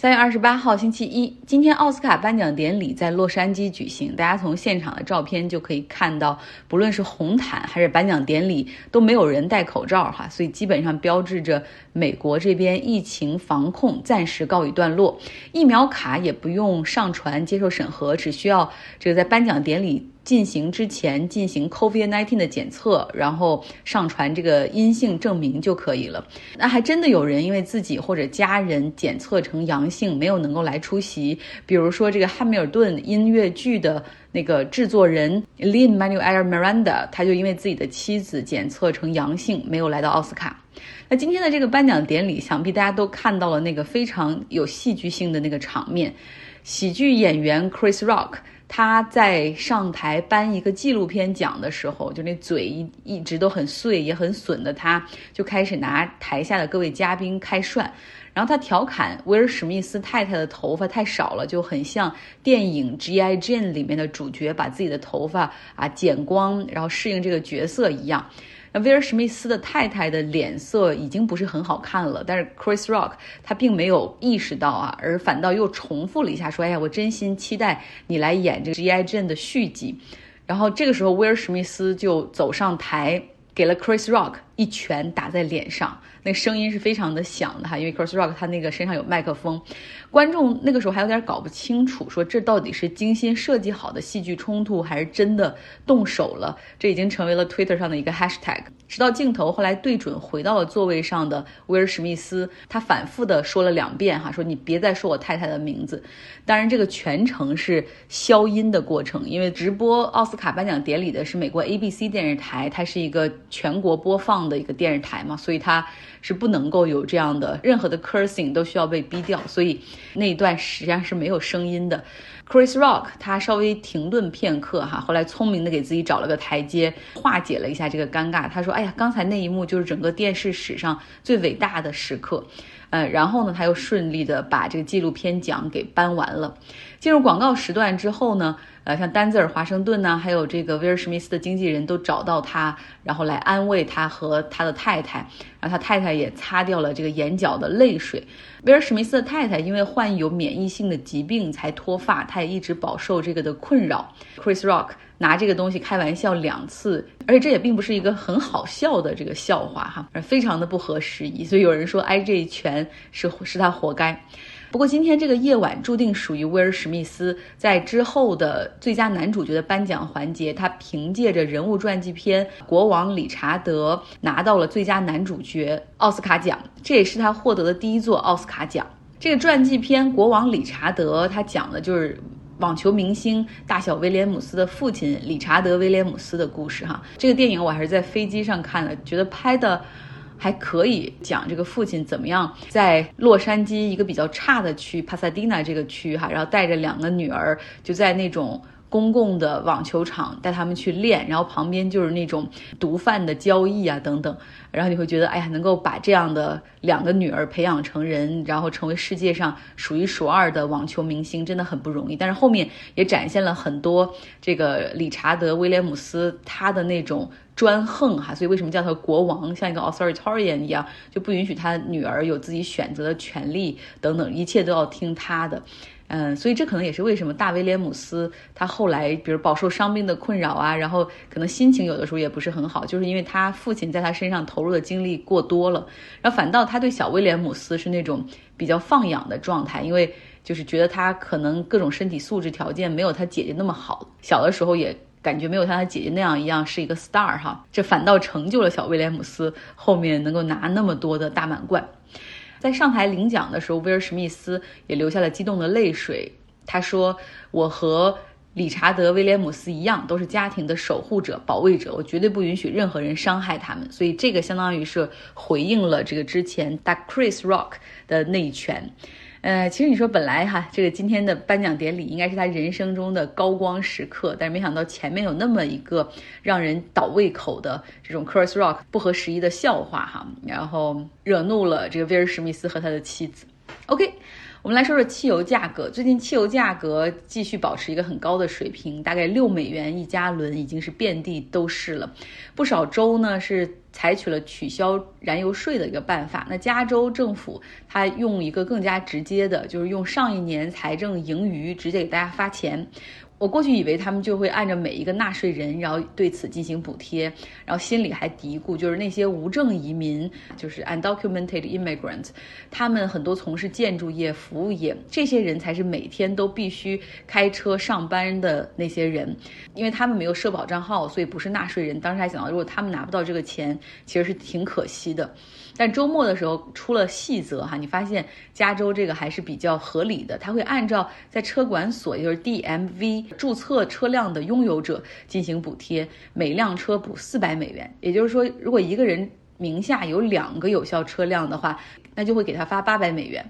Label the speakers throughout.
Speaker 1: 三月二十八号，星期一，今天奥斯卡颁奖典礼在洛杉矶举行。大家从现场的照片就可以看到，不论是红毯还是颁奖典礼，都没有人戴口罩哈，所以基本上标志着美国这边疫情防控暂时告一段落。疫苗卡也不用上传接受审核，只需要这个在颁奖典礼。进行之前进行 COVID-19 的检测，然后上传这个阴性证明就可以了。那还真的有人因为自己或者家人检测成阳性，没有能够来出席。比如说这个汉密尔顿音乐剧的那个制作人 Lin Manuel Miranda，他就因为自己的妻子检测成阳性，没有来到奥斯卡。那今天的这个颁奖典礼，想必大家都看到了那个非常有戏剧性的那个场面，喜剧演员 Chris Rock。他在上台颁一个纪录片奖的时候，就那嘴一一直都很碎也很损的，他就开始拿台下的各位嘉宾开涮，然后他调侃威尔史密斯太太的头发太少了，就很像电影《G.I. Jane》里面的主角把自己的头发啊剪光，然后适应这个角色一样。那威尔史密斯的太太的脸色已经不是很好看了，但是 Chris Rock 他并没有意识到啊，而反倒又重复了一下，说：“哎呀，我真心期待你来演这个 GI 镇的续集。”然后这个时候，威尔史密斯就走上台，给了 Chris Rock 一拳打在脸上。那声音是非常的响的哈，因为 Chris Rock 他那个身上有麦克风，观众那个时候还有点搞不清楚，说这到底是精心设计好的戏剧冲突，还是真的动手了？这已经成为了 Twitter 上的一个 hashtag。直到镜头后来对准回到了座位上的威尔史密斯，他反复的说了两遍哈，说你别再说我太太的名字。当然，这个全程是消音的过程，因为直播奥斯卡颁奖典礼的是美国 ABC 电视台，它是一个全国播放的一个电视台嘛，所以他。是不能够有这样的任何的 cursing 都需要被逼掉，所以那一段实际上是没有声音的。Chris Rock 他稍微停顿片刻哈，后来聪明的给自己找了个台阶，化解了一下这个尴尬。他说：“哎呀，刚才那一幕就是整个电视史上最伟大的时刻。”呃，然后呢，他又顺利的把这个纪录片奖给颁完了。进入广告时段之后呢？呃，像丹泽尔·华盛顿呢，还有这个威尔·史密斯的经纪人都找到他，然后来安慰他和他的太太，然后他太太也擦掉了这个眼角的泪水。威尔·史密斯的太太因为患有免疫性的疾病才脱发，他也一直饱受这个的困扰。Chris Rock 拿这个东西开玩笑两次，而且这也并不是一个很好笑的这个笑话哈，而非常的不合时宜，所以有人说挨这一拳是是他活该。不过今天这个夜晚注定属于威尔·史密斯。在之后的最佳男主角的颁奖环节，他凭借着人物传记片《国王理查德》拿到了最佳男主角奥斯卡奖，这也是他获得的第一座奥斯卡奖。这个传记片《国王理查德》，他讲的就是网球明星大小威廉姆斯的父亲理查德·威廉姆斯的故事。哈，这个电影我还是在飞机上看的，觉得拍的。还可以讲这个父亲怎么样在洛杉矶一个比较差的区帕萨迪纳这个区哈，然后带着两个女儿就在那种公共的网球场带他们去练，然后旁边就是那种毒贩的交易啊等等，然后你会觉得哎呀，能够把这样的两个女儿培养成人，然后成为世界上数一数二的网球明星，真的很不容易。但是后面也展现了很多这个理查德威廉姆斯他的那种。专横哈，所以为什么叫他国王，像一个 authoritarian 一样，就不允许他女儿有自己选择的权利等等，一切都要听他的。嗯，所以这可能也是为什么大威廉姆斯他后来，比如饱受伤病的困扰啊，然后可能心情有的时候也不是很好，就是因为他父亲在他身上投入的精力过多了，然后反倒他对小威廉姆斯是那种比较放养的状态，因为就是觉得他可能各种身体素质条件没有他姐姐那么好，小的时候也。感觉没有像他姐姐那样一样是一个 star 哈，这反倒成就了小威廉姆斯后面能够拿那么多的大满贯。在上台领奖的时候，威尔史密斯也流下了激动的泪水。他说：“我和理查德威廉姆斯一样，都是家庭的守护者、保卫者，我绝对不允许任何人伤害他们。”所以这个相当于是回应了这个之前打 Chris Rock 的那一拳。呃，其实你说本来哈，这个今天的颁奖典礼应该是他人生中的高光时刻，但是没想到前面有那么一个让人倒胃口的这种 Chris Rock 不合时宜的笑话哈，然后惹怒了这个威尔史密斯和他的妻子。OK，我们来说说汽油价格。最近汽油价格继续保持一个很高的水平，大概六美元一加仑，已经是遍地都是了。不少州呢是采取了取消燃油税的一个办法。那加州政府它用一个更加直接的，就是用上一年财政盈余直接给大家发钱。我过去以为他们就会按照每一个纳税人，然后对此进行补贴，然后心里还嘀咕，就是那些无证移民，就是 undocumented immigrants，他们很多从事建筑业、服务业，这些人才是每天都必须开车上班的那些人，因为他们没有社保账号，所以不是纳税人。当时还想到，如果他们拿不到这个钱，其实是挺可惜的。但周末的时候出了细则哈，你发现加州这个还是比较合理的，他会按照在车管所，也就是 DMV 注册车辆的拥有者进行补贴，每辆车补四百美元。也就是说，如果一个人名下有两个有效车辆的话，那就会给他发八百美元。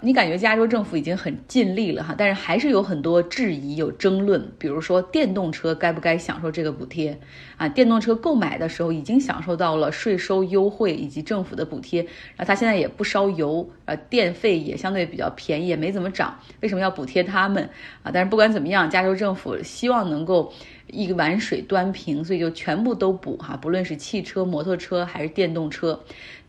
Speaker 1: 你感觉加州政府已经很尽力了哈，但是还是有很多质疑、有争论。比如说，电动车该不该享受这个补贴啊？电动车购买的时候已经享受到了税收优惠以及政府的补贴，然后它现在也不烧油，呃，电费也相对比较便宜，也没怎么涨，为什么要补贴他们啊？但是不管怎么样，加州政府希望能够。一碗水端平，所以就全部都补哈，不论是汽车、摩托车还是电动车。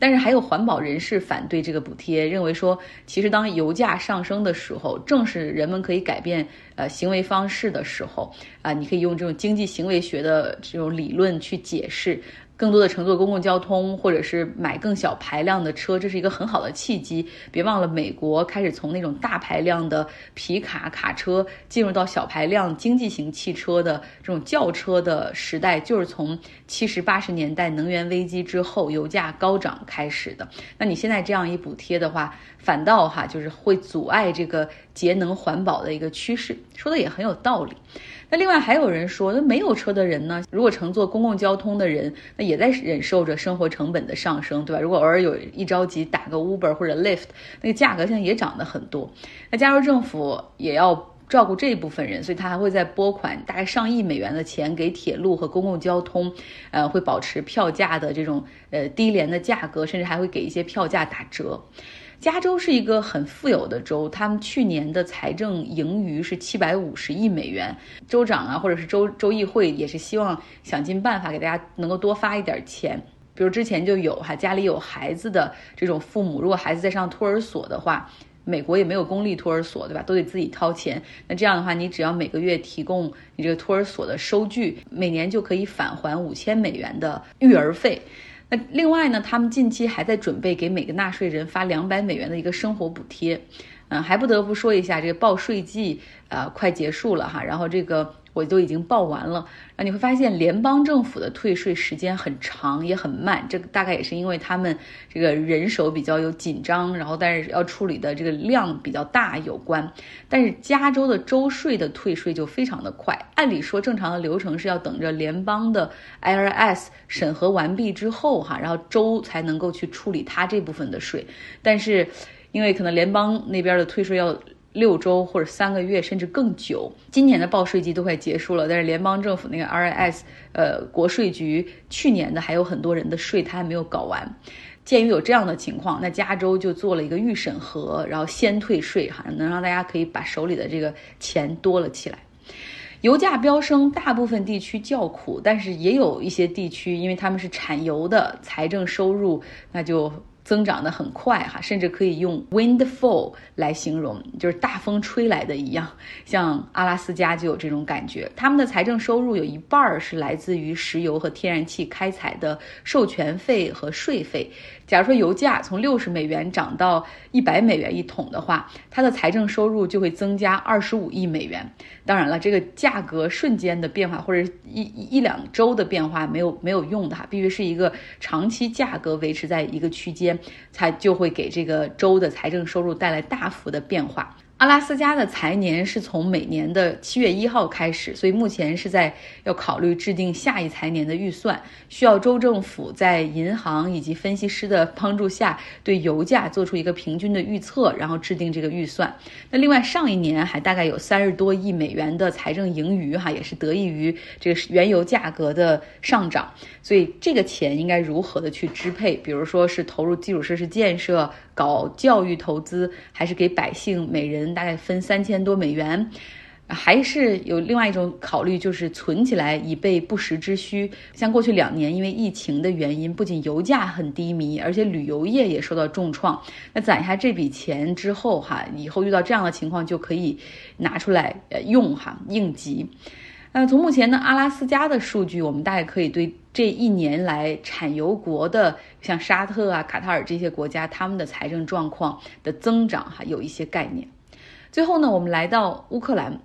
Speaker 1: 但是还有环保人士反对这个补贴，认为说，其实当油价上升的时候，正是人们可以改变呃行为方式的时候啊。你可以用这种经济行为学的这种理论去解释。更多的乘坐公共交通，或者是买更小排量的车，这是一个很好的契机。别忘了，美国开始从那种大排量的皮卡卡车进入到小排量经济型汽车的这种轿车的时代，就是从七十八十年代能源危机之后，油价高涨开始的。那你现在这样一补贴的话，反倒哈就是会阻碍这个节能环保的一个趋势，说的也很有道理。那另外还有人说，那没有车的人呢？如果乘坐公共交通的人，那也在忍受着生活成本的上升，对吧？如果偶尔有一着急打个 Uber 或者 Lyft，那个价格现在也涨得很多。那加州政府也要照顾这一部分人，所以他还会再拨款大概上亿美元的钱给铁路和公共交通，呃，会保持票价的这种呃低廉的价格，甚至还会给一些票价打折。加州是一个很富有的州，他们去年的财政盈余是七百五十亿美元。州长啊，或者是州州议会也是希望想尽办法给大家能够多发一点钱。比如之前就有哈，家里有孩子的这种父母，如果孩子在上托儿所的话，美国也没有公立托儿所，对吧？都得自己掏钱。那这样的话，你只要每个月提供你这个托儿所的收据，每年就可以返还五千美元的育儿费。那另外呢，他们近期还在准备给每个纳税人发两百美元的一个生活补贴，嗯，还不得不说一下，这个报税季啊快结束了哈，然后这个。我都已经报完了，那你会发现联邦政府的退税时间很长也很慢，这个大概也是因为他们这个人手比较有紧张，然后但是要处理的这个量比较大有关。但是加州的州税的退税就非常的快，按理说正常的流程是要等着联邦的 IRS 审核完毕之后哈，然后州才能够去处理它这部分的税，但是因为可能联邦那边的退税要。六周或者三个月，甚至更久。今年的报税季都快结束了，但是联邦政府那个 RIS，呃，国税局去年的还有很多人的税他还没有搞完。鉴于有这样的情况，那加州就做了一个预审核，然后先退税哈，能让大家可以把手里的这个钱多了起来。油价飙升，大部分地区叫苦，但是也有一些地区，因为他们是产油的，财政收入那就。增长的很快哈，甚至可以用 windfall 来形容，就是大风吹来的一样。像阿拉斯加就有这种感觉，他们的财政收入有一半儿是来自于石油和天然气开采的授权费和税费。假如说油价从六十美元涨到一百美元一桶的话，它的财政收入就会增加二十五亿美元。当然了，这个价格瞬间的变化或者一一两周的变化没有没有用的哈，必须是一个长期价格维持在一个区间，才就会给这个州的财政收入带来大幅的变化。阿拉斯加的财年是从每年的七月一号开始，所以目前是在要考虑制定下一财年的预算，需要州政府在银行以及分析师的帮助下，对油价做出一个平均的预测，然后制定这个预算。那另外上一年还大概有三十多亿美元的财政盈余，哈，也是得益于这个原油价格的上涨，所以这个钱应该如何的去支配？比如说是投入基础设施建设。搞教育投资，还是给百姓每人大概分三千多美元，还是有另外一种考虑，就是存起来以备不时之需。像过去两年因为疫情的原因，不仅油价很低迷，而且旅游业也受到重创。那攒下这笔钱之后，哈，以后遇到这样的情况就可以拿出来呃用哈应急。那从目前的阿拉斯加的数据，我们大概可以对这一年来产油国的像沙特啊、卡塔尔这些国家他们的财政状况的增长哈有一些概念。最后呢，我们来到乌克兰。